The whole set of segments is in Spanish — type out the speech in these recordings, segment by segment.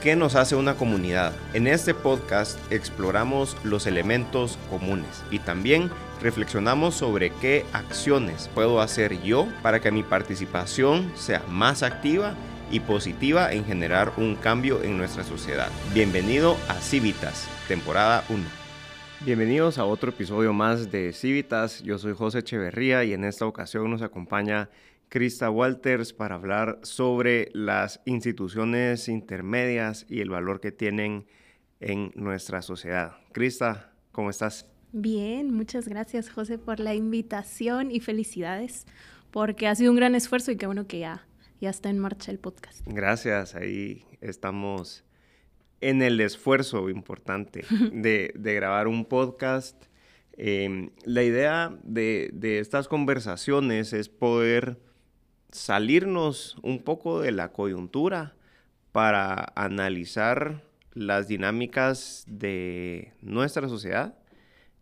¿Qué nos hace una comunidad? En este podcast exploramos los elementos comunes y también reflexionamos sobre qué acciones puedo hacer yo para que mi participación sea más activa y positiva en generar un cambio en nuestra sociedad. Bienvenido a Civitas, temporada 1. Bienvenidos a otro episodio más de Civitas. Yo soy José Echeverría y en esta ocasión nos acompaña Krista Walters para hablar sobre las instituciones intermedias y el valor que tienen en nuestra sociedad. Krista, ¿cómo estás? Bien, muchas gracias José por la invitación y felicidades porque ha sido un gran esfuerzo y qué bueno que ya, ya está en marcha el podcast. Gracias, ahí estamos en el esfuerzo importante de, grabar un podcast. Em, la idea de, de estas conversaciones es poder salirnos un poco de la coyuntura para analizar las dinámicas de nuestra sociedad,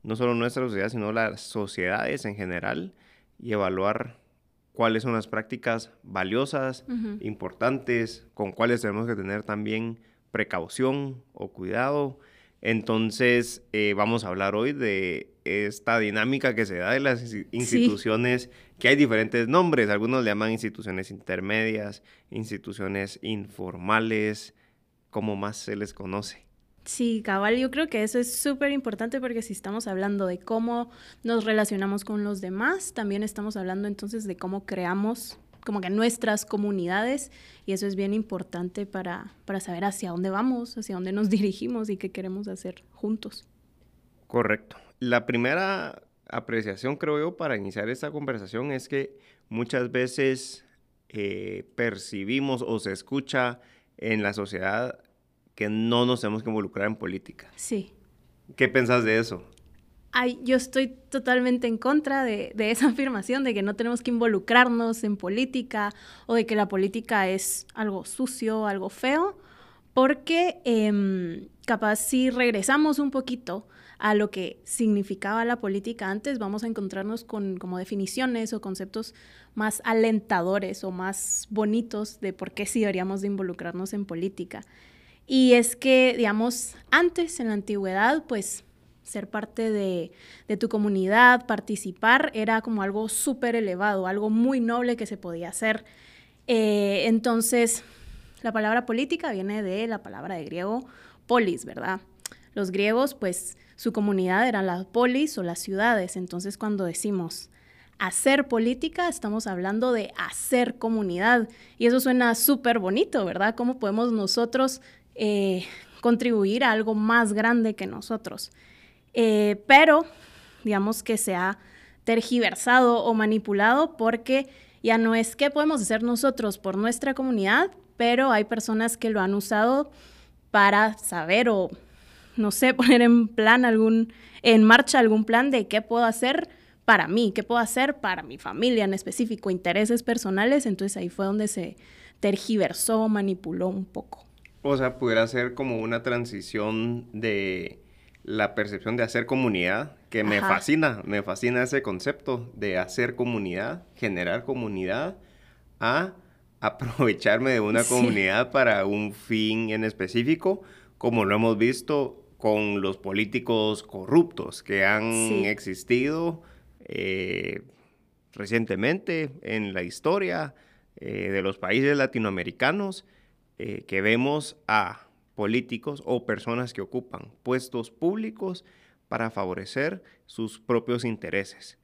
no solo nuestra sociedad, sino las sociedades en general, y evaluar cuáles son las prácticas valiosas, importantes, con cuáles tenemos que tener también precaución o cuidado. Entonces, eh, vamos a hablar hoy de esta dinámica que se da de las instituciones, que hay diferentes nombres, algunos le llaman instituciones intermedias, instituciones informales, ¿cómo más se les conoce? Sí, cabal, yo creo que eso es súper importante porque si estamos hablando de cómo nos relacionamos con los demás, también estamos hablando entonces de cómo creamos como que nuestras comunidades y eso es bien importante para, para saber hacia dónde vamos, hacia dónde nos dirigimos y qué queremos hacer juntos. Correcto. La primera apreciación, creo yo, para iniciar esta conversación es que muchas veces eh, percibimos o se escucha en la sociedad que no nos tenemos que involucrar en política. Sí. ¿Qué pensás de eso? Ay, yo estoy totalmente en contra de, esa afirmación de que no tenemos que involucrarnos en política o de que la política es algo sucio, algo feo, porque em, capaz si regresamos un poquito a lo que significaba la política antes, vamos a encontrarnos con como definiciones o conceptos más alentadores o más bonitos de por qué sí deberíamos de involucrarnos en política. Y es que, digamos, antes, en la antigüedad, pues ser parte de, tu comunidad, participar, era como algo súper elevado, algo muy noble que se podía hacer. Eh, entonces, la palabra política viene de la palabra de griego polis, ¿verdad? Los griegos, pues su comunidad eran las polis o las ciudades. Entonces, cuando decimos hacer política, estamos hablando de hacer comunidad. Y eso suena súper bonito, ¿verdad? ¿Cómo podemos nosotros eh, contribuir a algo más grande que nosotros? Eh, pero, digamos que se ha tergiversado o manipulado porque ya no es qué podemos hacer nosotros por nuestra comunidad, pero hay personas que lo han usado para saber o no sé, poner en plan algún, en marcha algún plan de qué puedo hacer para mí, qué puedo hacer para mi familia en específico, intereses personales. Entonces ahí fue donde se tergiversó, manipuló un poco. O sea, pudiera ser como una transición de la percepción de hacer comunidad, que me fascina, me fascina ese concepto de hacer comunidad, generar comunidad, a aprovecharme de una comunidad para un fin en específico, como lo hemos visto con los políticos corruptos que han existido eh, recientemente en la historia eh, de los países latinoamericanos, eh, que vemos a políticos o personas que ocupan puestos públicos para favorecer sus propios intereses.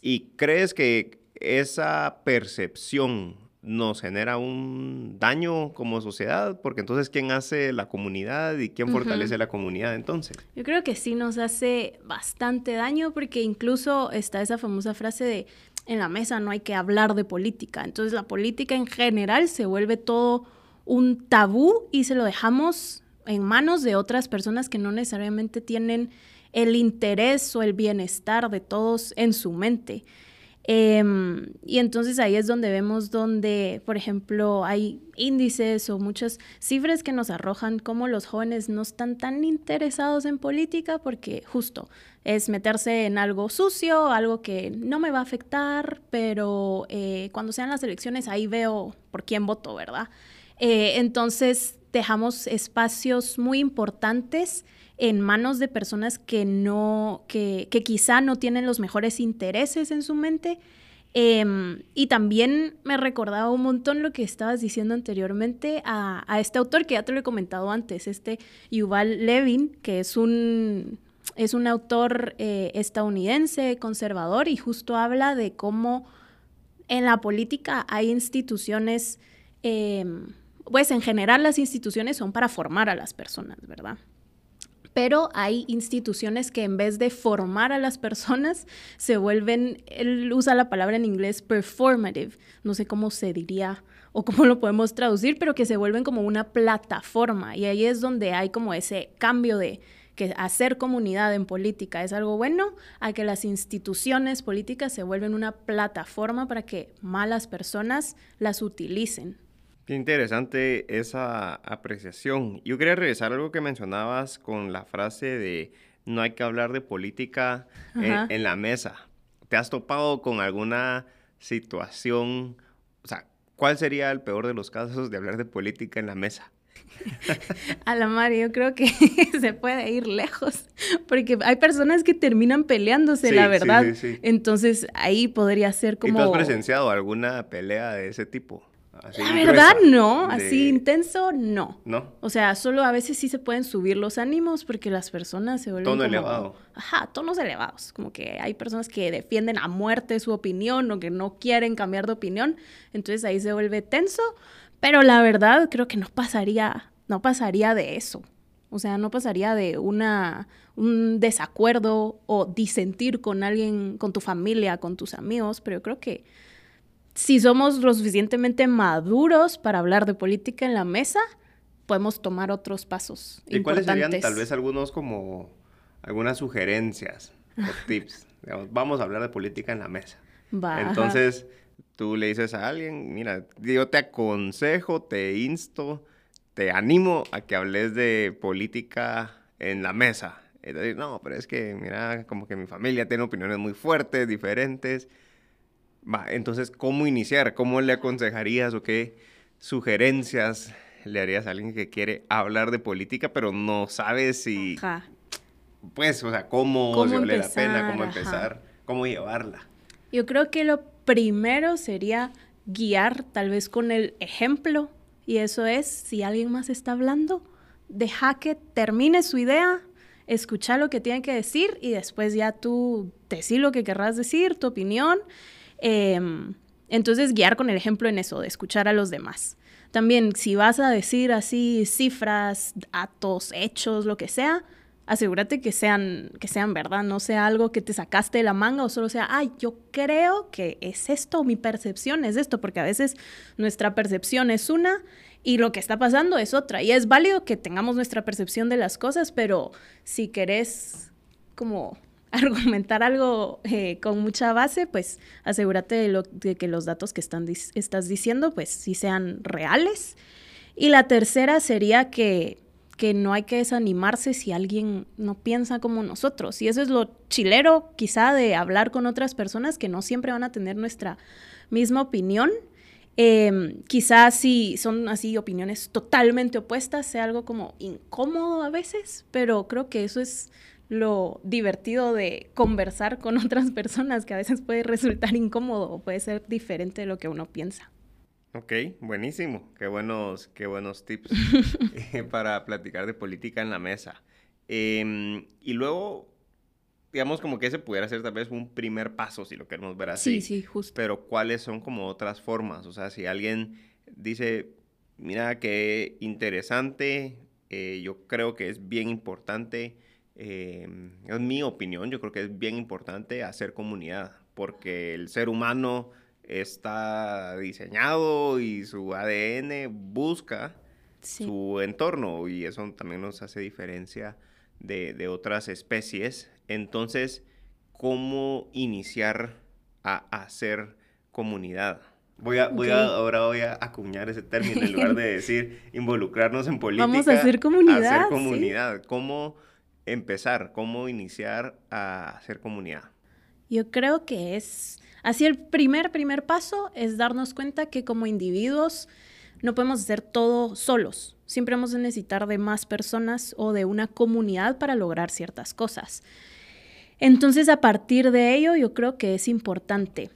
¿Y crees que esa percepción nos genera un daño como sociedad, porque entonces ¿quién hace la comunidad y quién fortalece la comunidad entonces? Yo creo que sí nos hace bastante daño porque incluso está esa famosa frase de en la mesa no hay que hablar de política, entonces la política en general se vuelve todo un tabú y se lo dejamos en manos de otras personas que no necesariamente tienen el interés o el bienestar de todos en su mente. Em, y entonces ahí es donde vemos donde, por ejemplo, hay índices o muchas cifras que nos arrojan cómo los jóvenes no están tan interesados en política porque justo es meterse en algo sucio, algo que no me va a afectar, pero eh, cuando sean las elecciones ahí veo por quién voto, ¿verdad? Eh, entonces dejamos espacios muy importantes en manos de personas que no, que, que quizá no tienen los mejores intereses en su mente. Em, y también me recordaba un montón lo que estabas diciendo anteriormente a, a, este autor que ya te lo he comentado antes, este Yuval Levin, que es un, es un autor eh, estadounidense, conservador, y justo habla de cómo en la política hay instituciones, em, pues en general las instituciones son para formar a las personas, ¿verdad? Pero hay instituciones que en vez de formar a las personas se vuelven, él usa la palabra en inglés performative, no sé cómo se diría o cómo lo podemos traducir, pero que se vuelven como una plataforma y ahí es donde hay como ese cambio de que hacer comunidad en política es algo bueno, a que las instituciones políticas se vuelven una plataforma para que malas personas las utilicen. Qué interesante esa apreciación. Yo quería regresar a algo que mencionabas con la frase de no hay que hablar de política en, la mesa. ¿Te has topado con alguna situación? O sea, ¿cuál sería el peor de los casos de hablar de política en la mesa? A la madre, yo creo que se puede ir lejos, porque hay personas que terminan peleándose, la verdad. Entonces ahí podría ser como... ¿Y tú has presenciado alguna pelea de ese tipo? La verdad no, así intenso no. No. O sea, solo a veces sí se pueden subir los ánimos porque las personas se vuelven Tono elevado. Ajá, tonos elevados. Como que hay personas que defienden a muerte su opinión o que no quieren cambiar de opinión. Entonces ahí se vuelve tenso. Pero la verdad creo que no pasaría, no pasaría de eso. O sea, no pasaría de una, un desacuerdo o disentir con alguien, con tu familia, con tus amigos, pero yo creo que si somos lo suficientemente maduros para hablar de política en la mesa, podemos tomar otros pasos. ¿Y cuáles serían tal vez algunos como algunas sugerencias o tips? vamos a hablar de política en la mesa. Entonces, tú le dices a alguien, mira, yo te aconsejo, te insto, te animo a que hables de política en la mesa. Entonces, no, pero es que, mira, como que mi familia tiene opiniones muy fuertes, diferentes. Va, entonces, ¿cómo iniciar? ¿Cómo le aconsejarías o qué sugerencias le harías a alguien que quiere hablar de política, pero no sabe si... Pues, o sea, cómo, si vale la pena, cómo empezar, cómo llevarla. Yo creo que lo primero sería guiar tal vez con el ejemplo, y eso es, si alguien más está hablando, deja que termine su idea, escucha lo que tiene que decir y después ya tú decir lo que querrás decir, tu opinión, Em, entonces, guiar con el ejemplo en eso, de escuchar a los demás. También, si vas a decir así cifras, datos, hechos, lo que sea, asegúrate que sean, que sean verdad, no sea algo que te sacaste de la manga o solo sea, ay, yo creo que es esto, mi percepción es esto, porque a veces nuestra percepción es una y lo que está pasando es otra. Y es válido que tengamos nuestra percepción de las cosas, pero si querés como argumentar algo eh, con mucha base, pues asegúrate de, que los datos que estás diciendo, pues sí sean reales. Y la tercera sería que, no hay que desanimarse si alguien no piensa como nosotros. Y eso es lo chilero quizá de hablar con otras personas que no siempre van a tener nuestra misma opinión. Eh, quizás si son así opiniones totalmente opuestas, sea algo como incómodo a veces, pero creo que eso es lo divertido de conversar con otras personas, que a veces puede resultar incómodo o puede ser diferente de lo que uno piensa. Ok, buenísimo. Qué buenos, qué buenos tips eh, para platicar de política en la mesa. Em, y luego, digamos como que ese pudiera ser tal vez un primer paso, si lo queremos ver así. Sí, sí, justo. Pero ¿cuáles son como otras formas? O sea, si alguien dice, mira, qué interesante, eh, yo creo que es bien importante Em, es mi opinión, yo creo que es bien importante hacer comunidad, porque el ser humano está diseñado y su ADN busca su entorno y eso también nos hace diferencia de, otras especies. Entonces, ¿cómo iniciar a hacer comunidad? Voy a, voy a, ahora voy a acuñar ese término en lugar de decir involucrarnos en política. Vamos a hacer comunidad. hacer comunidad. ¿Cómo empezar? ¿Cómo iniciar a hacer comunidad? Yo creo que es, así el primer, primer paso es darnos cuenta que como individuos no podemos hacer todo solos. Siempre vamos a necesitar de más personas o de una comunidad para lograr ciertas cosas. Entonces, a partir de ello, yo creo que es importante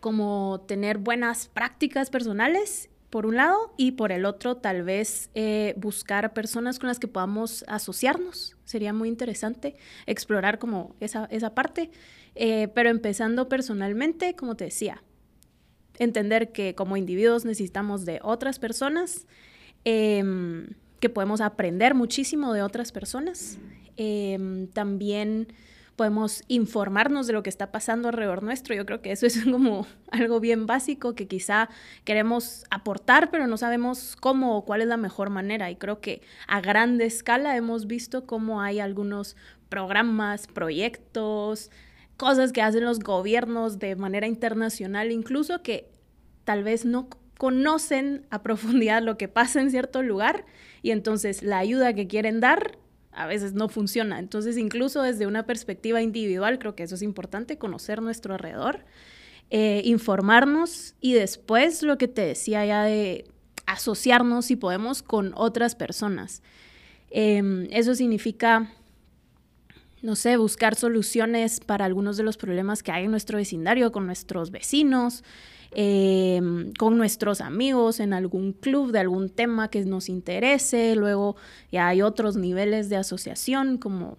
como tener buenas prácticas personales por un lado y por el otro tal vez eh, buscar personas con las que podamos asociarnos. Sería muy interesante explorar como esa, esa parte. Eh, pero empezando personalmente, como te decía, entender que como individuos necesitamos de otras personas, em, que podemos aprender muchísimo de otras personas. Em, también podemos informarnos de lo que está pasando alrededor nuestro. Yo creo que eso es como algo bien básico que quizá queremos aportar, pero no sabemos cómo o cuál es la mejor manera. Y creo que a grande escala hemos visto cómo hay algunos programas, proyectos, cosas que hacen los gobiernos de manera internacional, incluso que tal vez no conocen a profundidad lo que pasa en cierto lugar y entonces la ayuda que quieren dar a veces no funciona. Entonces, incluso desde una perspectiva individual, creo que eso es importante, conocer nuestro alrededor, eh, informarnos y después lo que te decía ya de asociarnos si podemos con otras personas. Em, eso significa, no sé, buscar soluciones para algunos de los problemas que hay en nuestro vecindario, con nuestros vecinos, Em, con nuestros amigos en algún club de algún tema que nos interese. Luego ya hay otros niveles de asociación como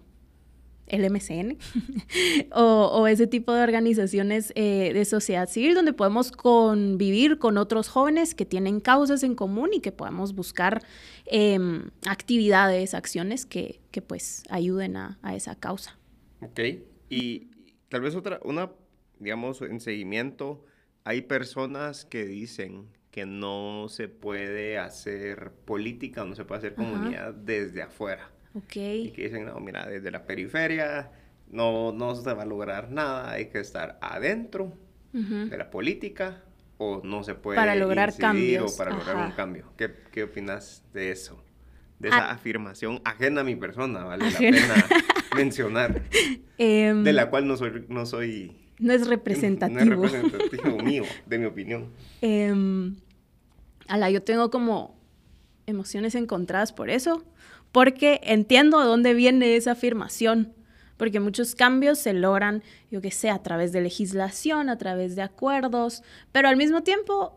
el MCN o, ese tipo de organizaciones eh, de sociedad civil donde podemos convivir con otros jóvenes que tienen causas en común y que podamos buscar em, actividades, acciones que, que pues ayuden a, a, esa causa. Ok, y tal vez otra, una, digamos, en seguimiento hay personas que dicen que no se puede hacer política, no se puede hacer comunidad desde afuera. Ok. Y que dicen, no, mira, desde la periferia no, no se va a lograr nada, hay que estar adentro de la política o no se puede para lograr cambios o para lograr un cambio. ¿Qué, ¿Qué, opinas de eso? De esa ah. afirmación ajena a mi persona, vale la pena mencionar, em. de la cual no soy, no soy no es representativo. No es representativo mío, de mi opinión. Eh, ala, yo tengo como emociones encontradas por eso, porque entiendo de dónde viene esa afirmación, porque muchos cambios se logran, yo que sé, a través de legislación, a través de acuerdos, pero al mismo tiempo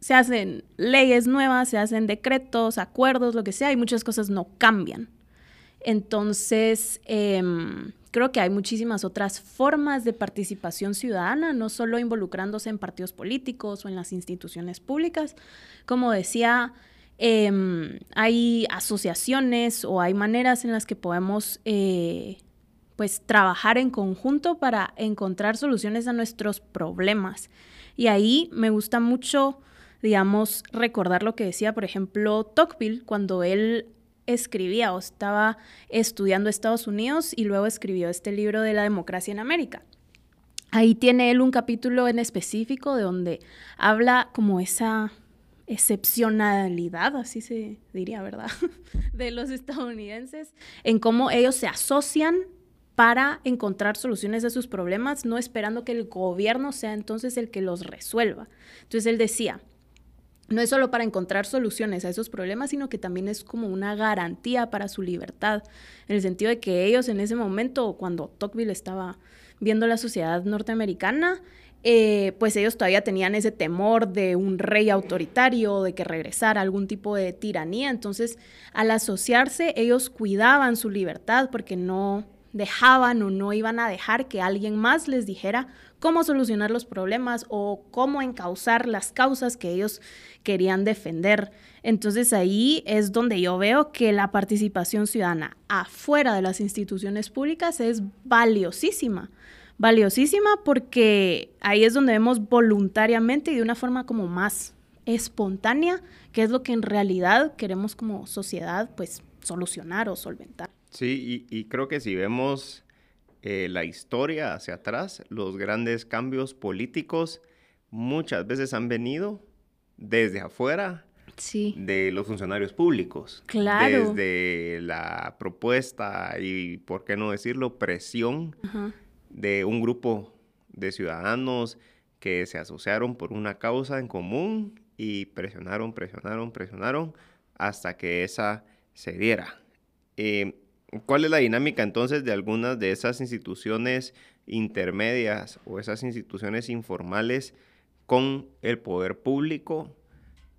se hacen leyes nuevas, se hacen decretos, acuerdos, lo que sea, y muchas cosas no cambian. Entonces, eh, creo que hay muchísimas otras formas de participación ciudadana, no solo involucrándose en partidos políticos o en las instituciones públicas. Como decía, em, hay asociaciones o hay maneras en las que podemos eh, pues trabajar en conjunto para encontrar soluciones a nuestros problemas. Y ahí me gusta mucho, digamos, recordar lo que decía, por ejemplo, Tocqueville, cuando él escribía o estaba estudiando Estados Unidos y luego escribió este libro de la democracia en América. Ahí tiene él un capítulo en específico de donde habla como esa excepcionalidad, así se diría, ¿verdad? de los estadounidenses, en cómo ellos se asocian para encontrar soluciones a sus problemas, no esperando que el gobierno sea entonces el que los resuelva. Entonces él decía, no es solo para encontrar soluciones a esos problemas, sino que también es como una garantía para su libertad, en el sentido de que ellos en ese momento, cuando Tocqueville estaba viendo la sociedad norteamericana, eh, pues ellos todavía tenían ese temor de un rey autoritario, de que regresara algún tipo de tiranía. Entonces, al asociarse, ellos cuidaban su libertad porque no dejaban o no iban a dejar que alguien más les dijera cómo solucionar los problemas o cómo encauzar las causas que ellos querían defender. Entonces ahí es donde yo veo que la participación ciudadana afuera de las instituciones públicas es valiosísima. Valiosísima porque ahí es donde vemos voluntariamente y de una forma como más espontánea qué es lo que en realidad queremos como sociedad pues solucionar o solventar. Sí, y creo que si vemos eh, la historia hacia atrás, los grandes cambios políticos muchas veces han venido desde afuera de los funcionarios públicos. Claro. Desde la propuesta y, por qué no decirlo, presión de un grupo de ciudadanos que se asociaron por una causa en común y presionaron, presionaron, presionaron hasta que esa se diera. Eh, ¿Cuál es la dinámica entonces de algunas de esas instituciones intermedias o esas instituciones informales con el poder público?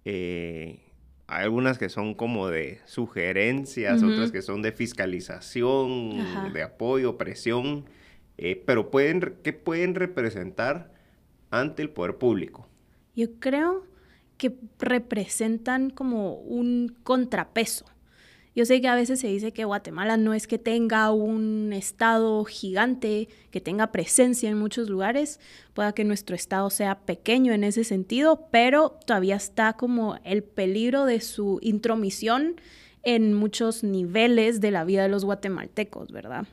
Eh, hay algunas que son como de sugerencias, otras que son de fiscalización, de apoyo, presión, eh, pero pueden, ¿qué pueden representar ante el poder público? Yo creo que representan como un contrapeso. Yo sé que a veces se dice que Guatemala no es que tenga un estado gigante, que tenga presencia en muchos lugares, pueda que nuestro estado sea pequeño en ese sentido, pero todavía está como el peligro de su intromisión en muchos niveles de la vida de los guatemaltecos, ¿verdad?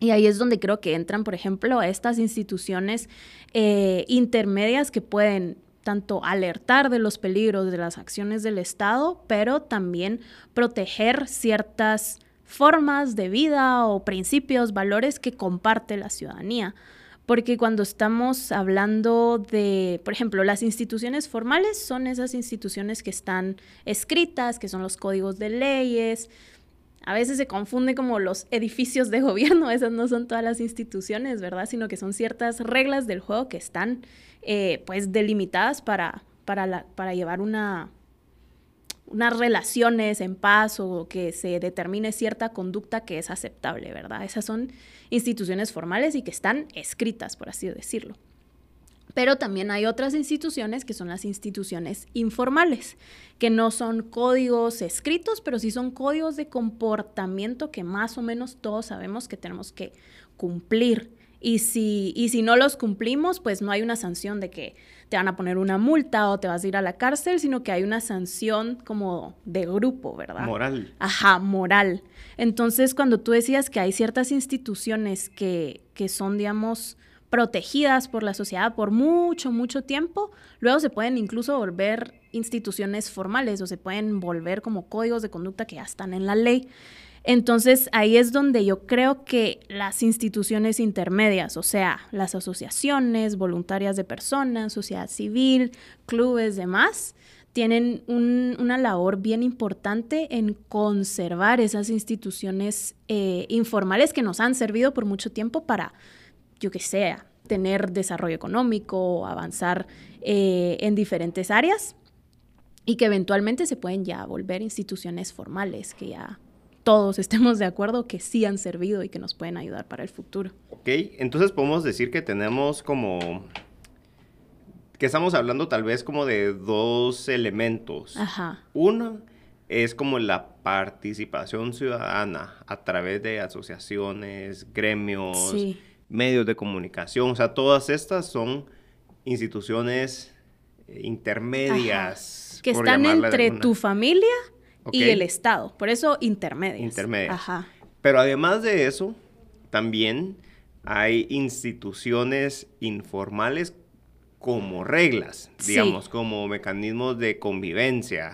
Y ahí es donde creo que entran, por ejemplo, estas instituciones eh, intermedias que pueden tanto alertar de los peligros de las acciones del Estado, pero también proteger ciertas formas de vida o principios, valores que comparte la ciudadanía. Porque cuando estamos hablando de, por ejemplo, las instituciones formales son esas instituciones que están escritas, que son los códigos de leyes, a veces se confunde como los edificios de gobierno, esas no son todas las instituciones, ¿verdad? Sino que son ciertas reglas del juego que están eh, pues delimitadas para, para, para llevar una, unas relaciones en paz o que se determine cierta conducta que es aceptable, ¿verdad? Esas son instituciones formales y que están escritas, por así decirlo. Pero también hay otras instituciones que son las instituciones informales, que no son códigos escritos, pero sí son códigos de comportamiento que más o menos todos sabemos que tenemos que cumplir. Y si, y si no los cumplimos, pues no hay una sanción de que te van a poner una multa o te vas a ir a la cárcel, sino que hay una sanción como de grupo, ¿verdad? Moral. Ajá, moral. Entonces, cuando tú decías que hay ciertas instituciones que, que son, digamos, protegidas por la sociedad por mucho, mucho tiempo, luego se pueden incluso volver instituciones formales o se pueden volver como códigos de conducta que ya están en la ley. Entonces ahí es donde yo creo que las instituciones intermedias, o sea, las asociaciones voluntarias de personas, sociedad civil, clubes, demás, tienen una labor bien importante en conservar esas instituciones eh, informales que nos han servido por mucho tiempo para yo que sea, tener desarrollo económico, avanzar eh, en diferentes áreas y que eventualmente se pueden ya volver instituciones formales, que ya todos estemos de acuerdo que sí han servido y que nos pueden ayudar para el futuro. Ok, entonces podemos decir que tenemos como que estamos hablando tal vez como de dos elementos. Ajá. Uno es como la participación ciudadana a través de asociaciones, gremios, sí medios de comunicación, o sea, todas estas son instituciones eh, intermedias. Que están entre tu familia y el Estado, por eso intermedias. Intermedias. Ajá. Pero además de eso, también hay instituciones informales como reglas, digamos, como mecanismos de convivencia,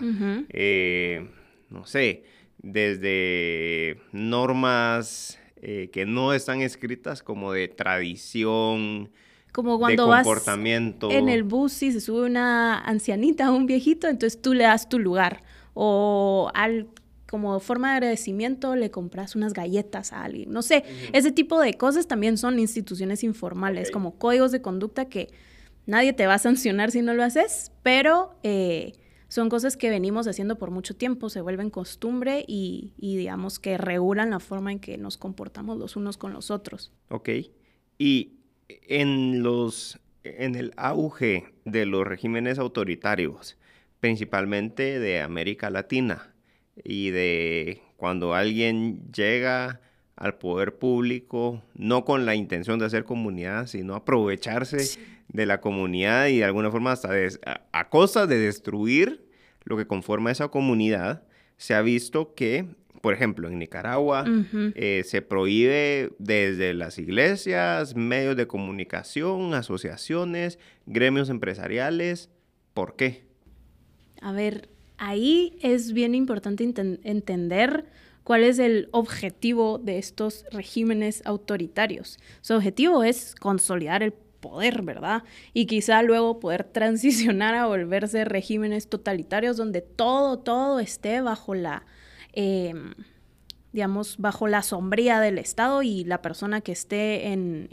eh, no sé, desde normas eh, que no están escritas como de tradición, como cuando de comportamiento. Vas en el bus y se sube una ancianita o un viejito, entonces tú le das tu lugar. O al, como forma de agradecimiento le compras unas galletas a alguien. No sé, ese tipo de cosas también son instituciones informales, como códigos de conducta que nadie te va a sancionar si no lo haces, pero eh, son cosas que venimos haciendo por mucho tiempo, se vuelven costumbre y, digamos que regulan la forma en que nos comportamos los unos con los otros. Ok. Y en los en el auge de los regímenes autoritarios, principalmente de América Latina, y de cuando alguien llega al poder público, no con la intención de hacer comunidad, sino aprovecharse de la comunidad y de alguna forma hasta a, costa de destruir lo que conforma esa comunidad, se ha visto que, por ejemplo, en Nicaragua eh, se prohíbe desde las iglesias, medios de comunicación, asociaciones, gremios empresariales. ¿Por qué? A ver, ahí es bien importante entender cuál es el objetivo de estos regímenes autoritarios. Su objetivo es consolidar el poder, ¿verdad? Y quizá luego poder transicionar a volverse regímenes totalitarios donde todo, todo esté bajo la, em, digamos, bajo la sombría del Estado y la persona que esté en,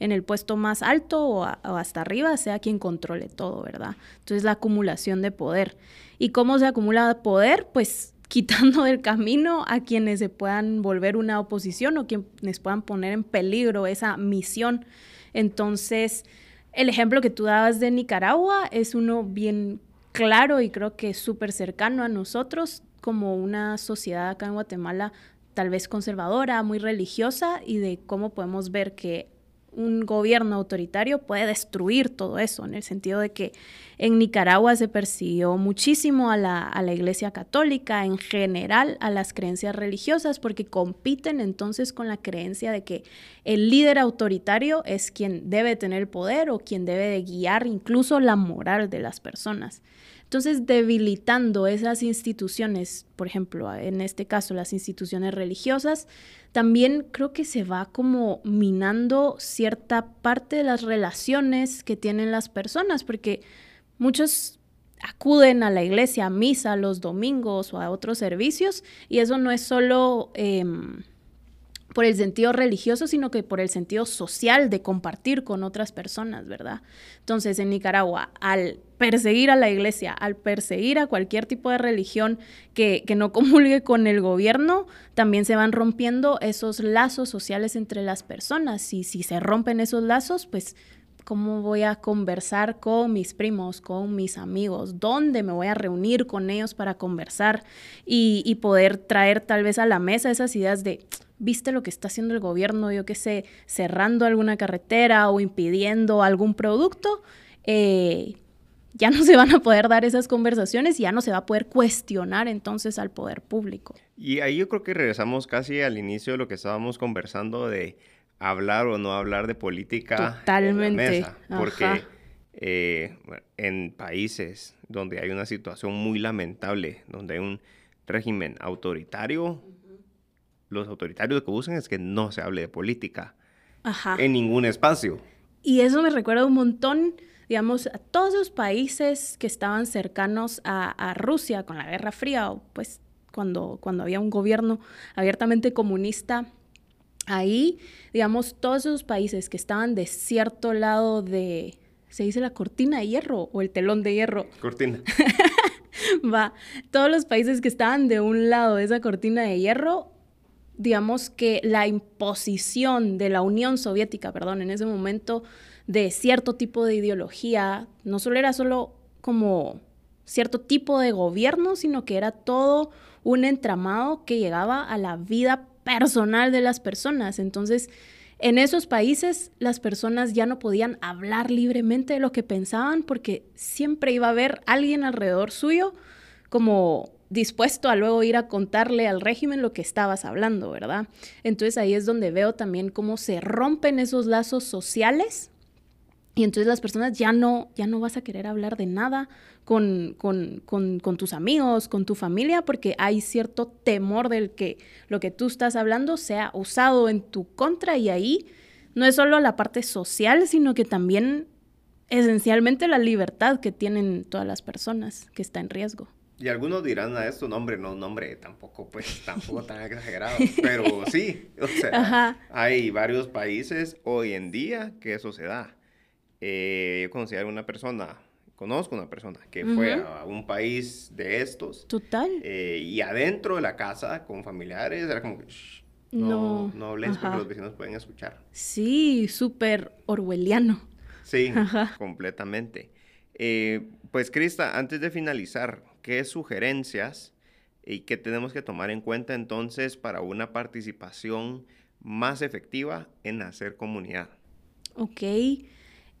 en, el puesto más alto o, o, hasta arriba sea quien controle todo, ¿verdad? Entonces la acumulación de poder. ¿Y cómo se acumula poder? Pues quitando del camino a quienes se puedan volver una oposición o quienes puedan poner en peligro esa misión. Entonces, el ejemplo que tú dabas de Nicaragua es uno bien claro y creo que súper cercano a nosotros como una sociedad acá en Guatemala tal vez conservadora, muy religiosa y de cómo podemos ver que un gobierno autoritario puede destruir todo eso, en el sentido de que en Nicaragua se persiguió muchísimo a la, a la, Iglesia Católica, en general a las creencias religiosas, porque compiten entonces con la creencia de que el líder autoritario es quien debe tener poder o quien debe de guiar incluso la moral de las personas. Entonces, debilitando esas instituciones, por ejemplo, en este caso las instituciones religiosas, también creo que se va como minando cierta parte de las relaciones que tienen las personas, porque muchos acuden a la iglesia, a misa los domingos o a otros servicios, y eso no es solo... Em, por el sentido religioso, sino que por el sentido social de compartir con otras personas, ¿verdad? Entonces, en Nicaragua, al perseguir a la iglesia, al perseguir a cualquier tipo de religión que, que, no comulgue con el gobierno, también se van rompiendo esos lazos sociales entre las personas. Y si se rompen esos lazos, pues cómo voy a conversar con mis primos, con mis amigos, dónde me voy a reunir con ellos para conversar y, y poder traer tal vez a la mesa esas ideas de viste lo que está haciendo el gobierno, yo qué sé, cerrando alguna carretera o impidiendo algún producto, eh, ya no se van a poder dar esas conversaciones y ya no se va a poder cuestionar entonces al poder público. Y ahí yo creo que regresamos casi al inicio de lo que estábamos conversando de hablar o no hablar de política Totalmente. En mesa, porque eh, en países donde hay una situación muy lamentable, donde hay un régimen autoritario, los autoritarios lo que buscan es que no se hable de política en ningún espacio. Y eso me recuerda un montón, digamos, a todos los países que estaban cercanos a, Rusia con la Guerra Fría, o pues cuando, cuando había un gobierno abiertamente comunista. Ahí, digamos, todos esos países que estaban de cierto lado de, ¿se dice la cortina de hierro o el telón de hierro? Cortina. Va, todos los países que estaban de un lado de esa cortina de hierro digamos que la imposición de la Unión Soviética, perdón, en ese momento de cierto tipo de ideología, no solo era solo como cierto tipo de gobierno, sino que era todo un entramado que llegaba a la vida personal de las personas. Entonces, en esos países las personas ya no podían hablar libremente de lo que pensaban porque siempre iba a haber alguien alrededor suyo como dispuesto a luego ir a contarle al régimen lo que estabas hablando, ¿verdad? Entonces ahí es donde veo también cómo se rompen esos lazos sociales y entonces las personas ya no, ya no vas a querer hablar de nada con, con, con, con, tus amigos, con tu familia, porque hay cierto temor del que lo que tú estás hablando sea usado en tu contra y ahí no es solo la parte social, sino que también esencialmente la libertad que tienen todas las personas que está en riesgo. Y algunos dirán a esto, nombre, no, nombre, tampoco, pues, tampoco tan exagerado. Pero sí, o sea, hay varios países hoy en día que eso se da. Eh, yo conocí a una persona, conozco una persona que fue a un país de estos. Total. Eh, y adentro de la casa con familiares era como que, no, no, hables porque los vecinos pueden escuchar. Sí, súper orwelliano. Sí, completamente. Eh, pues Crista, antes de finalizar, ¿qué sugerencias y qué tenemos que tomar en cuenta entonces para una participación más efectiva en hacer comunidad? Ok.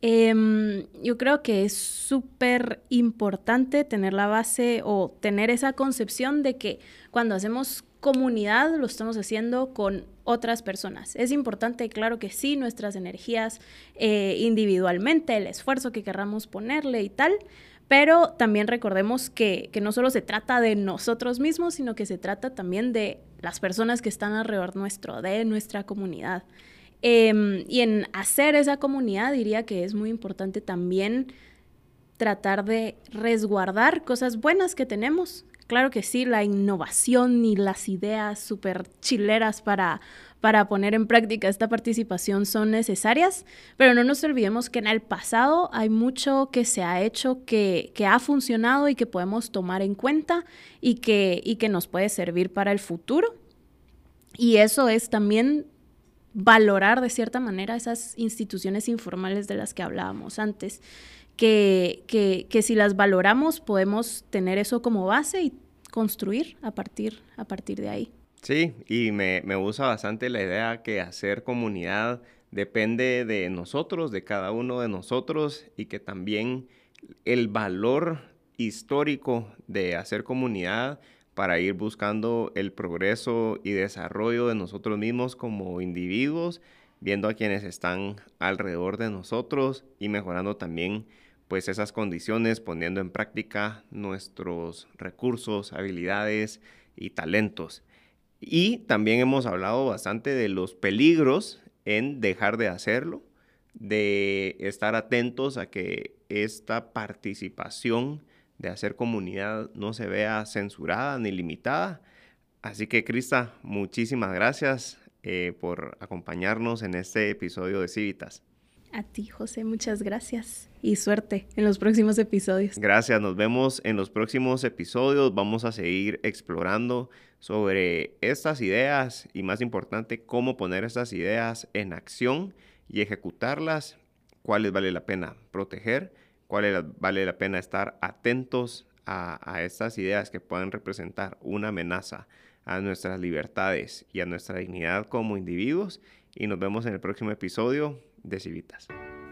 Em, yo creo que es súper importante tener la base o tener esa concepción de que cuando hacemos comunidad lo estamos haciendo con otras personas. Es importante, claro que sí, nuestras energías eh, individualmente, el esfuerzo que querramos ponerle y tal, pero también recordemos que, que, no solo se trata de nosotros mismos, sino que se trata también de las personas que están alrededor nuestro, de nuestra comunidad. Em, y en hacer esa comunidad diría que es muy importante también tratar de resguardar cosas buenas que tenemos. Claro que sí, la innovación y las ideas súper chileras para, para poner en práctica esta participación son necesarias, pero no nos olvidemos que en el pasado hay mucho que se ha hecho que, que ha funcionado y que podemos tomar en cuenta y que, y que nos puede servir para el futuro. Y eso es también valorar de cierta manera esas instituciones informales de las que hablábamos antes, que, que, si las valoramos podemos tener eso como base y construir a partir, a partir de ahí. Sí, y me, me gusta bastante la idea que hacer comunidad depende de nosotros, de cada uno de nosotros, y que también el valor histórico de hacer comunidad para ir buscando el progreso y desarrollo de nosotros mismos como individuos, viendo a quienes están alrededor de nosotros y mejorando también pues esas condiciones, poniendo en práctica nuestros recursos, habilidades y talentos. Y también hemos hablado bastante de los peligros en dejar de hacerlo, de estar atentos a que esta participación de hacer comunidad no se vea censurada ni limitada. Así que, Crista, muchísimas gracias eh, por acompañarnos en este episodio de Civitas. A ti, José, muchas gracias y suerte en los próximos episodios. Gracias, nos vemos en los próximos episodios. Vamos a seguir explorando sobre estas ideas y, más importante, cómo poner estas ideas en acción y ejecutarlas, cuáles vale la pena proteger cuál vale la pena estar atentos a, a estas ideas que puedan representar una amenaza a nuestras libertades y a nuestra dignidad como individuos. Y nos vemos en el próximo episodio de Civitas.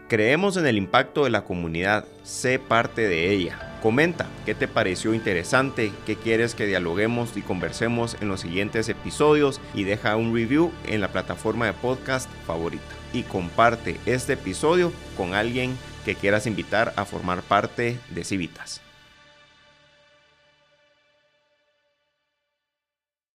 Creemos en el impacto de la comunidad, sé parte de ella. Comenta qué te pareció interesante, qué quieres que dialoguemos y conversemos en los siguientes episodios y deja un review en la plataforma de podcast favorita. Y comparte este episodio con alguien que quieras invitar a formar parte de Civitas.